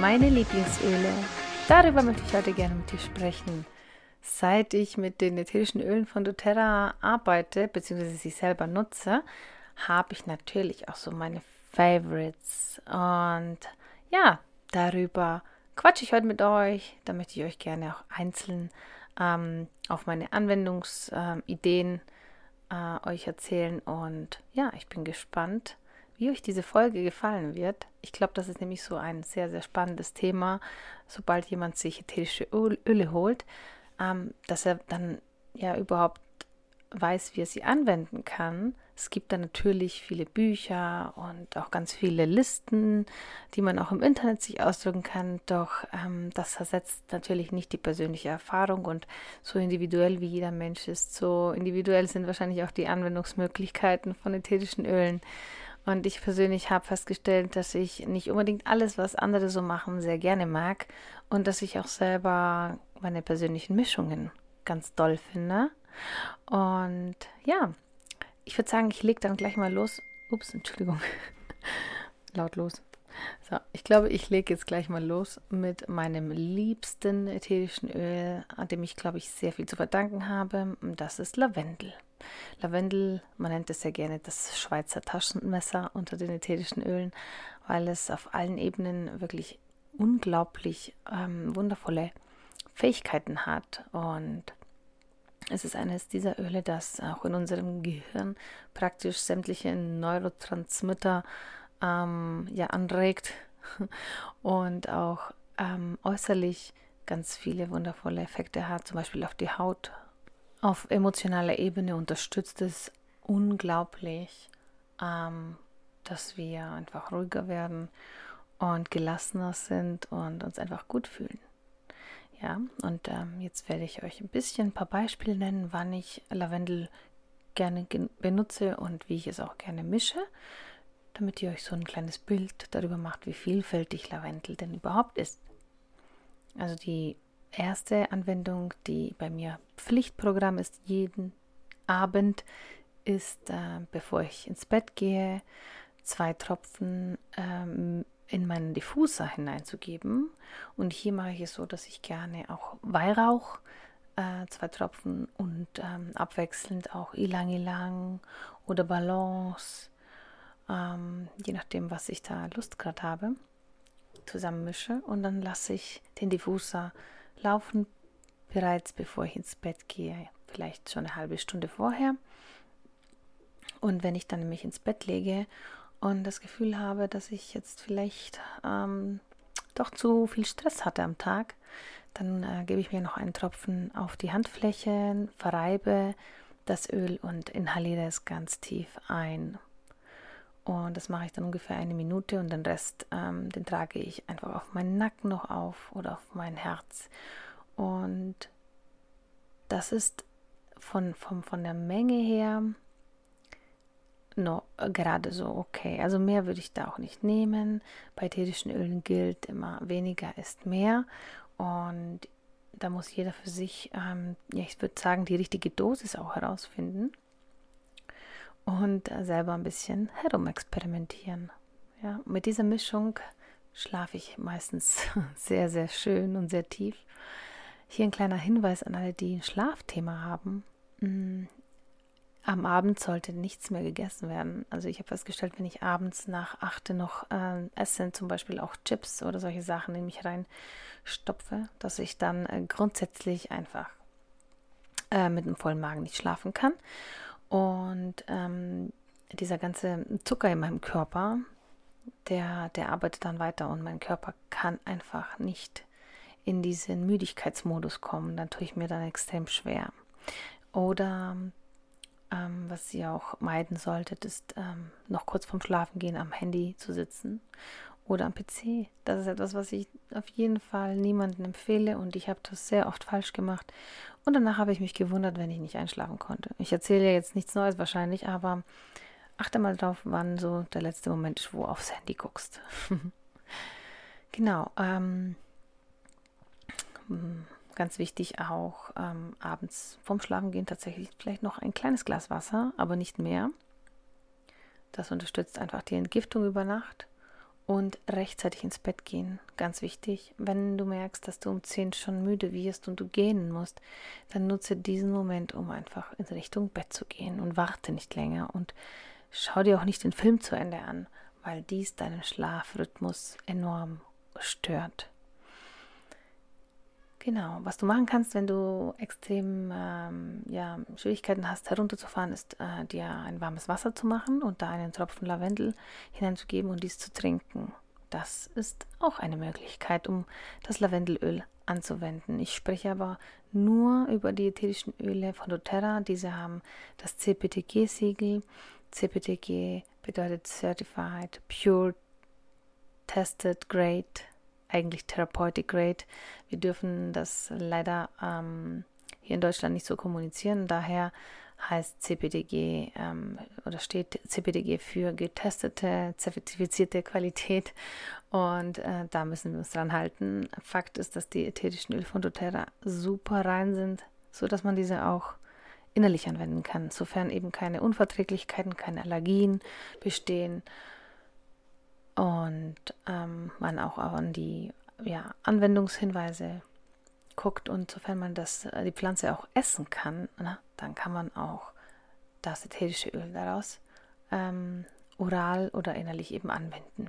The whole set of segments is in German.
Meine Lieblingsöle. Darüber möchte ich heute gerne mit dir sprechen. Seit ich mit den ätherischen Ölen von doTERRA arbeite, beziehungsweise sie selber nutze, habe ich natürlich auch so meine Favorites. Und ja, darüber quatsche ich heute mit euch. Da möchte ich euch gerne auch einzeln ähm, auf meine Anwendungsideen äh, euch erzählen. Und ja, ich bin gespannt, wie euch diese Folge gefallen wird. Ich glaube, das ist nämlich so ein sehr, sehr spannendes Thema, sobald jemand sich ätherische Öle holt, ähm, dass er dann ja überhaupt weiß, wie er sie anwenden kann. Es gibt da natürlich viele Bücher und auch ganz viele Listen, die man auch im Internet sich ausdrücken kann. Doch ähm, das ersetzt natürlich nicht die persönliche Erfahrung und so individuell wie jeder Mensch ist, so individuell sind wahrscheinlich auch die Anwendungsmöglichkeiten von ätherischen Ölen. Und ich persönlich habe festgestellt, dass ich nicht unbedingt alles, was andere so machen, sehr gerne mag und dass ich auch selber meine persönlichen Mischungen ganz doll finde. Und ja, ich würde sagen, ich lege dann gleich mal los. Ups, Entschuldigung. Laut los. So, ich glaube, ich lege jetzt gleich mal los mit meinem liebsten ätherischen Öl, an dem ich, glaube ich, sehr viel zu verdanken habe. Das ist Lavendel. Lavendel, man nennt es sehr gerne das Schweizer Taschenmesser unter den ätherischen Ölen, weil es auf allen Ebenen wirklich unglaublich ähm, wundervolle Fähigkeiten hat. Und es ist eines dieser Öle, das auch in unserem Gehirn praktisch sämtliche Neurotransmitter ähm, ja, anregt und auch ähm, äußerlich ganz viele wundervolle Effekte hat, zum Beispiel auf die Haut. Auf emotionaler Ebene unterstützt es unglaublich, ähm, dass wir einfach ruhiger werden und gelassener sind und uns einfach gut fühlen. Ja, und ähm, jetzt werde ich euch ein bisschen ein paar Beispiele nennen, wann ich Lavendel gerne benutze und wie ich es auch gerne mische, damit ihr euch so ein kleines Bild darüber macht, wie vielfältig Lavendel denn überhaupt ist. Also die erste Anwendung, die bei mir Pflichtprogramm ist, jeden Abend, ist, äh, bevor ich ins Bett gehe, zwei Tropfen ähm, in meinen Diffuser hineinzugeben. Und hier mache ich es so, dass ich gerne auch Weihrauch, äh, zwei Tropfen und ähm, abwechselnd auch Ilang Ilang oder Balance, ähm, je nachdem, was ich da Lust gerade habe, zusammenmische. Und dann lasse ich den Diffuser laufen bereits bevor ich ins Bett gehe, vielleicht schon eine halbe Stunde vorher. Und wenn ich dann mich ins Bett lege und das Gefühl habe, dass ich jetzt vielleicht ähm, doch zu viel Stress hatte am Tag, dann äh, gebe ich mir noch einen Tropfen auf die Handflächen, verreibe das Öl und inhaliere es ganz tief ein. Und das mache ich dann ungefähr eine Minute und den Rest, ähm, den trage ich einfach auf meinen Nacken noch auf oder auf mein Herz. Und das ist von, von, von der Menge her no, gerade so okay. Also mehr würde ich da auch nicht nehmen. Bei ätherischen Ölen gilt immer, weniger ist mehr. Und da muss jeder für sich, ähm, ja, ich würde sagen, die richtige Dosis auch herausfinden und selber ein bisschen herumexperimentieren. Ja, mit dieser Mischung schlafe ich meistens sehr, sehr schön und sehr tief. Hier ein kleiner Hinweis an alle, die ein Schlafthema haben. Mm, am Abend sollte nichts mehr gegessen werden. Also ich habe festgestellt, wenn ich abends nach achte noch äh, esse, zum Beispiel auch Chips oder solche Sachen in mich reinstopfe, dass ich dann äh, grundsätzlich einfach äh, mit einem vollen Magen nicht schlafen kann. Und ähm, dieser ganze Zucker in meinem Körper, der, der arbeitet dann weiter und mein Körper kann einfach nicht in diesen Müdigkeitsmodus kommen. Dann tue ich mir dann extrem schwer. Oder ähm, was ihr auch meiden solltet, ist ähm, noch kurz vorm Schlafengehen am Handy zu sitzen oder am PC. Das ist etwas, was ich auf jeden Fall niemandem empfehle und ich habe das sehr oft falsch gemacht. Und danach habe ich mich gewundert, wenn ich nicht einschlafen konnte. Ich erzähle ja jetzt nichts Neues wahrscheinlich, aber achte mal drauf, wann so der letzte Moment ist, wo aufs Handy guckst. genau. Ähm, hm, ganz wichtig auch ähm, abends vorm Schlafengehen tatsächlich vielleicht noch ein kleines Glas Wasser, aber nicht mehr. Das unterstützt einfach die Entgiftung über Nacht und rechtzeitig ins Bett gehen. Ganz wichtig. Wenn du merkst, dass du um 10 schon müde wirst und du gehen musst, dann nutze diesen Moment, um einfach in Richtung Bett zu gehen und warte nicht länger und schau dir auch nicht den Film zu Ende an, weil dies deinen Schlafrhythmus enorm stört. Genau, was du machen kannst, wenn du extrem ähm, ja, Schwierigkeiten hast, herunterzufahren, ist äh, dir ein warmes Wasser zu machen und da einen Tropfen Lavendel hineinzugeben und dies zu trinken. Das ist auch eine Möglichkeit, um das Lavendelöl anzuwenden. Ich spreche aber nur über die ätherischen Öle von doTERRA. Diese haben das CPTG-Siegel. CPTG bedeutet Certified Pure Tested Great eigentlich Therapeutic Grade. Wir dürfen das leider ähm, hier in Deutschland nicht so kommunizieren. Daher heißt CPDG ähm, oder steht CPDG für getestete, zertifizierte Qualität. Und äh, da müssen wir uns dran halten. Fakt ist, dass die ätherischen Öle von doTERRA super rein sind, sodass man diese auch innerlich anwenden kann, sofern eben keine Unverträglichkeiten, keine Allergien bestehen und ähm, man auch an die ja, Anwendungshinweise guckt und sofern man das, äh, die Pflanze auch essen kann, na, dann kann man auch das ätherische Öl daraus ähm, oral oder innerlich eben anwenden.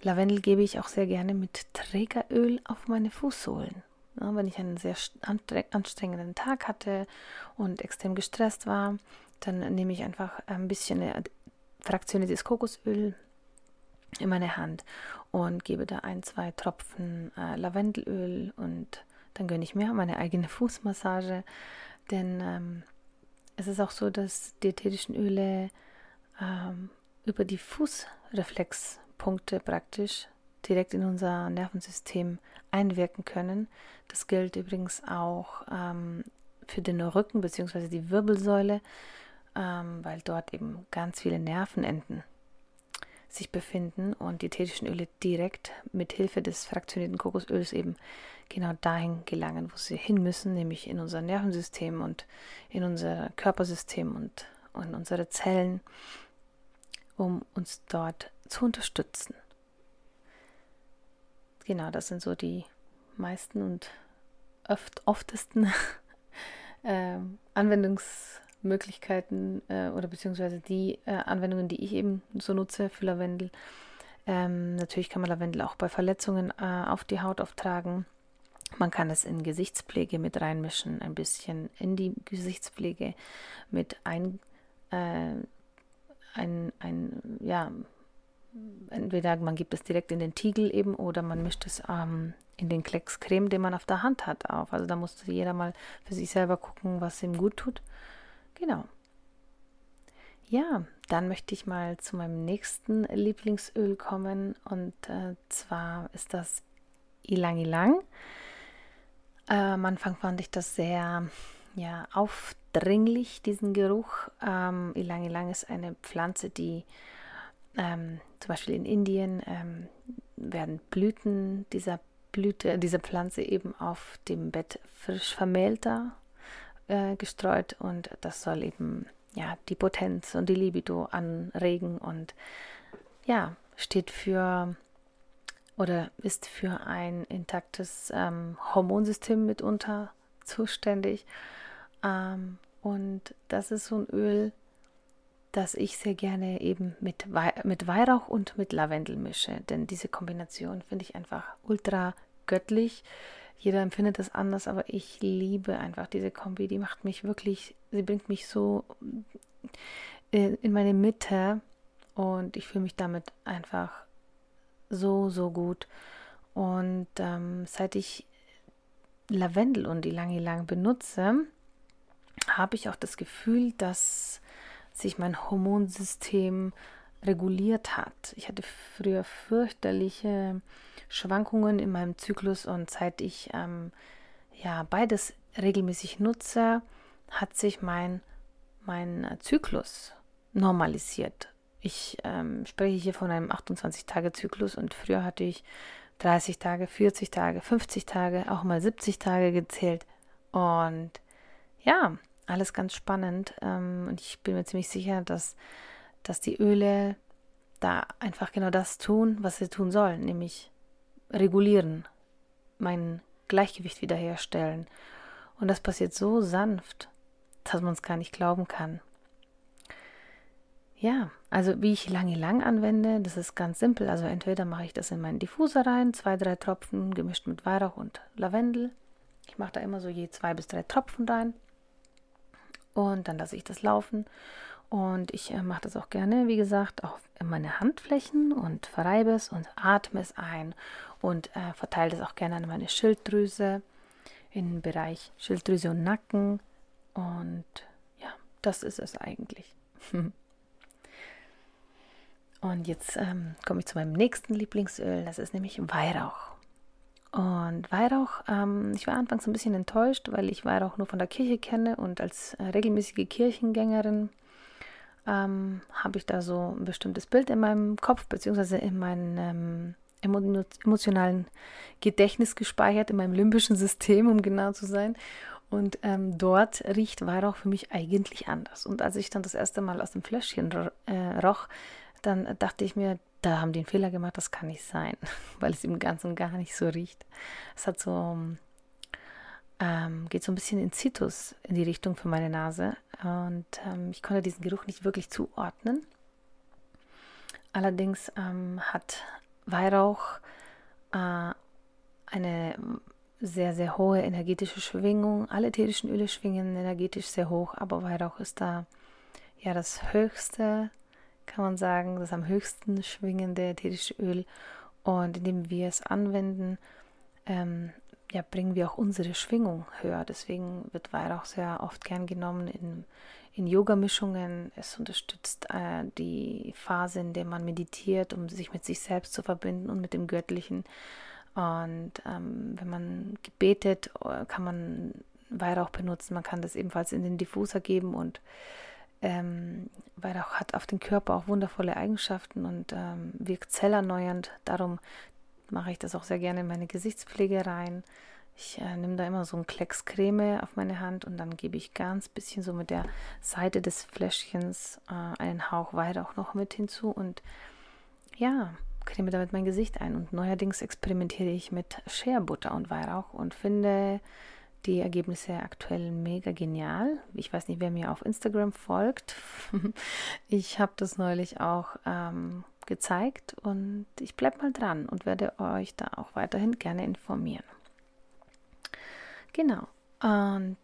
Lavendel gebe ich auch sehr gerne mit Trägeröl auf meine Fußsohlen. Ja, wenn ich einen sehr anstrengenden Tag hatte und extrem gestresst war, dann nehme ich einfach ein bisschen fraktioniertes Kokosöl in meine Hand und gebe da ein, zwei Tropfen äh, Lavendelöl und dann gönne ich mir meine eigene Fußmassage, denn ähm, es ist auch so, dass die Öle ähm, über die Fußreflexpunkte praktisch direkt in unser Nervensystem einwirken können. Das gilt übrigens auch ähm, für den Rücken bzw. die Wirbelsäule, ähm, weil dort eben ganz viele Nervenenden sich befinden und die ätherischen Öle direkt mit Hilfe des fraktionierten Kokosöls eben genau dahin gelangen, wo sie hin müssen, nämlich in unser Nervensystem und in unser Körpersystem und, und unsere Zellen, um uns dort zu unterstützen. Genau, das sind so die meisten und oft, oftesten äh, Anwendungs Möglichkeiten äh, oder beziehungsweise die äh, Anwendungen, die ich eben so nutze für Lavendel. Ähm, natürlich kann man Lavendel auch bei Verletzungen äh, auf die Haut auftragen. Man kann es in Gesichtspflege mit reinmischen, ein bisschen in die Gesichtspflege mit ein, äh, ein, ein ja, entweder man gibt es direkt in den Tiegel eben oder man mischt es ähm, in den Klecks Creme, den man auf der Hand hat, auf. Also da muss jeder mal für sich selber gucken, was ihm gut tut. Genau. Ja, dann möchte ich mal zu meinem nächsten Lieblingsöl kommen und äh, zwar ist das Ilang Ilang. Äh, am Anfang fand ich das sehr ja, aufdringlich, diesen Geruch. Ähm, Ilang Ilang ist eine Pflanze, die ähm, zum Beispiel in Indien ähm, werden Blüten dieser Blüte, dieser Pflanze eben auf dem Bett frisch vermählter äh, gestreut und das soll eben ja die Potenz und die Libido anregen und ja, steht für oder ist für ein intaktes ähm, Hormonsystem mitunter zuständig. Ähm, und das ist so ein Öl, das ich sehr gerne eben mit, Wei mit Weihrauch und mit Lavendel mische. Denn diese Kombination finde ich einfach ultra göttlich. Jeder empfindet das anders, aber ich liebe einfach diese Kombi. Die macht mich wirklich, sie bringt mich so äh, in meine Mitte und ich fühle mich damit einfach so, so gut. Und ähm, seit ich Lavendel und die Lange Lang benutze, habe ich auch das Gefühl, dass sich mein Hormonsystem reguliert hat. Ich hatte früher fürchterliche Schwankungen in meinem Zyklus und seit ich ähm, ja beides regelmäßig nutze, hat sich mein, mein Zyklus normalisiert. Ich ähm, spreche hier von einem 28-Tage-Zyklus und früher hatte ich 30 Tage, 40 Tage, 50 Tage, auch mal 70 Tage gezählt. Und ja, alles ganz spannend. Ähm, und ich bin mir ziemlich sicher, dass, dass die Öle da einfach genau das tun, was sie tun sollen, nämlich regulieren, mein Gleichgewicht wiederherstellen. Und das passiert so sanft, dass man es gar nicht glauben kann. Ja, also wie ich Lange Lang anwende, das ist ganz simpel. Also entweder mache ich das in meinen Diffuser rein, zwei, drei Tropfen gemischt mit Weihrauch und Lavendel. Ich mache da immer so je zwei bis drei Tropfen rein. Und dann lasse ich das laufen. Und ich äh, mache das auch gerne, wie gesagt, auf meine Handflächen und verreibe es und atme es ein und äh, verteile das auch gerne an meine Schilddrüse, den Bereich Schilddrüse und Nacken. Und ja, das ist es eigentlich. Und jetzt ähm, komme ich zu meinem nächsten Lieblingsöl, das ist nämlich Weihrauch. Und Weihrauch, ähm, ich war anfangs ein bisschen enttäuscht, weil ich Weihrauch nur von der Kirche kenne und als äh, regelmäßige Kirchengängerin ähm, habe ich da so ein bestimmtes Bild in meinem Kopf, beziehungsweise in meinem ähm, emotionalen Gedächtnis gespeichert, in meinem limbischen System, um genau zu sein. Und ähm, dort riecht Weihrauch für mich eigentlich anders. Und als ich dann das erste Mal aus dem Fläschchen äh, roch, dann dachte ich mir, da haben die einen Fehler gemacht, das kann nicht sein, weil es im Ganzen gar nicht so riecht. Es hat so, ähm, geht so ein bisschen in Zitus in die Richtung für meine Nase und ähm, ich konnte diesen Geruch nicht wirklich zuordnen. Allerdings ähm, hat Weihrauch äh, eine sehr, sehr hohe energetische Schwingung. Alle ätherischen Öle schwingen energetisch sehr hoch, aber Weihrauch ist da ja das höchste kann man sagen, das am höchsten schwingende ätherische Öl. Und indem wir es anwenden, ähm, ja, bringen wir auch unsere Schwingung höher. Deswegen wird Weihrauch sehr oft gern genommen in, in Yoga-Mischungen. Es unterstützt äh, die Phase, in der man meditiert, um sich mit sich selbst zu verbinden und mit dem Göttlichen. Und ähm, wenn man gebetet, äh, kann man Weihrauch benutzen. Man kann das ebenfalls in den Diffuser geben und ähm, Weihrauch hat auf den Körper auch wundervolle Eigenschaften und ähm, wirkt zellerneuernd. Darum mache ich das auch sehr gerne in meine Gesichtspflege rein. Ich äh, nehme da immer so einen Klecks Creme auf meine Hand und dann gebe ich ganz bisschen so mit der Seite des Fläschchens äh, einen Hauch Weihrauch noch mit hinzu und ja, creme damit mein Gesicht ein. Und neuerdings experimentiere ich mit Scherbutter und Weihrauch und finde die Ergebnisse aktuell mega genial. Ich weiß nicht, wer mir auf Instagram folgt. ich habe das neulich auch ähm, gezeigt und ich bleibe mal dran und werde euch da auch weiterhin gerne informieren. Genau. Und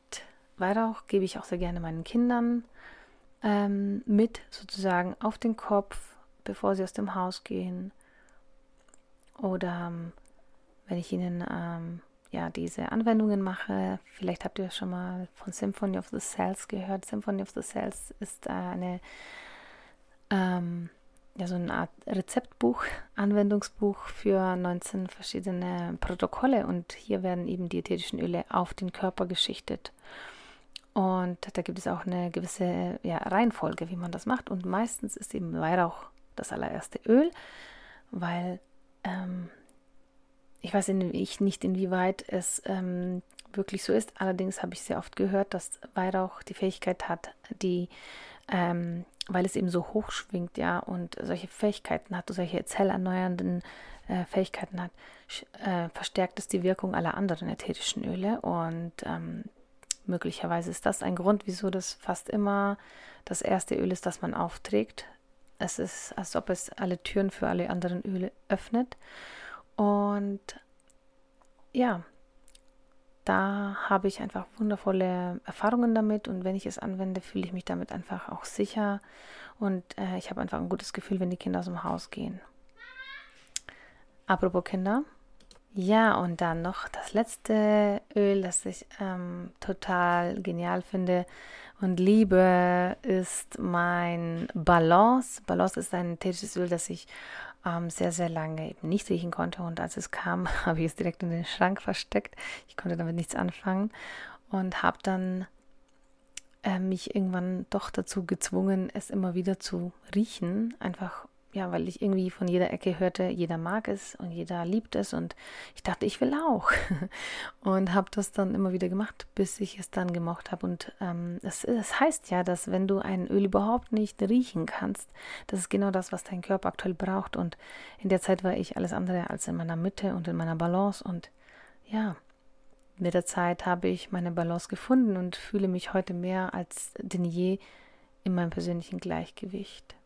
Weihrauch gebe ich auch sehr gerne meinen Kindern ähm, mit, sozusagen auf den Kopf, bevor sie aus dem Haus gehen. Oder ähm, wenn ich ihnen ähm, ja, diese Anwendungen mache. Vielleicht habt ihr schon mal von Symphony of the Cells gehört. Symphony of the Cells ist eine, ähm, ja, so eine Art Rezeptbuch, Anwendungsbuch für 19 verschiedene Protokolle und hier werden eben die ätherischen Öle auf den Körper geschichtet. Und da gibt es auch eine gewisse ja, Reihenfolge, wie man das macht. Und meistens ist eben Weihrauch das allererste Öl, weil ähm, ich weiß in, ich nicht, inwieweit es ähm, wirklich so ist. Allerdings habe ich sehr oft gehört, dass Weihrauch die Fähigkeit hat, die, ähm, weil es eben so hoch schwingt, ja, und solche Fähigkeiten hat, solche zellerneuernden äh, Fähigkeiten hat, äh, verstärkt es die Wirkung aller anderen ätherischen Öle. Und ähm, möglicherweise ist das ein Grund, wieso das fast immer das erste Öl ist, das man aufträgt. Es ist, als ob es alle Türen für alle anderen Öle öffnet. Und ja, da habe ich einfach wundervolle Erfahrungen damit und wenn ich es anwende, fühle ich mich damit einfach auch sicher und äh, ich habe einfach ein gutes Gefühl, wenn die Kinder aus dem Haus gehen. Apropos Kinder, Ja, und dann noch das letzte Öl, das ich ähm, total genial finde und liebe, ist mein Balance. Balance ist ein ätherisches Öl, das ich ähm, sehr, sehr lange eben nicht riechen konnte. Und als es kam, habe ich es direkt in den Schrank versteckt. Ich konnte damit nichts anfangen und habe dann äh, mich irgendwann doch dazu gezwungen, es immer wieder zu riechen. Einfach ja, weil ich irgendwie von jeder Ecke hörte, jeder mag es und jeder liebt es und ich dachte, ich will auch und habe das dann immer wieder gemacht, bis ich es dann gemocht habe und ähm, es, es heißt ja, dass wenn du ein Öl überhaupt nicht riechen kannst, das ist genau das, was dein Körper aktuell braucht und in der Zeit war ich alles andere als in meiner Mitte und in meiner Balance und ja, mit der Zeit habe ich meine Balance gefunden und fühle mich heute mehr als denn je in meinem persönlichen Gleichgewicht.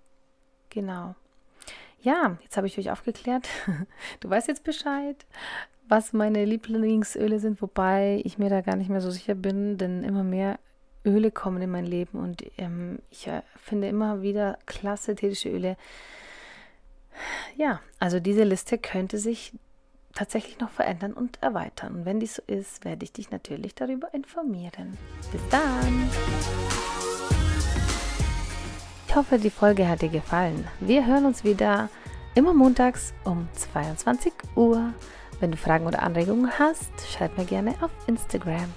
Genau. Ja, jetzt habe ich euch aufgeklärt. Du weißt jetzt Bescheid, was meine Lieblingsöle sind, wobei ich mir da gar nicht mehr so sicher bin, denn immer mehr Öle kommen in mein Leben und ähm, ich äh, finde immer wieder klasse ätherische Öle. Ja, also diese Liste könnte sich tatsächlich noch verändern und erweitern. Und wenn dies so ist, werde ich dich natürlich darüber informieren. Bis dann! Ich hoffe, die Folge hat dir gefallen. Wir hören uns wieder immer montags um 22 Uhr. Wenn du Fragen oder Anregungen hast, schreib mir gerne auf Instagram.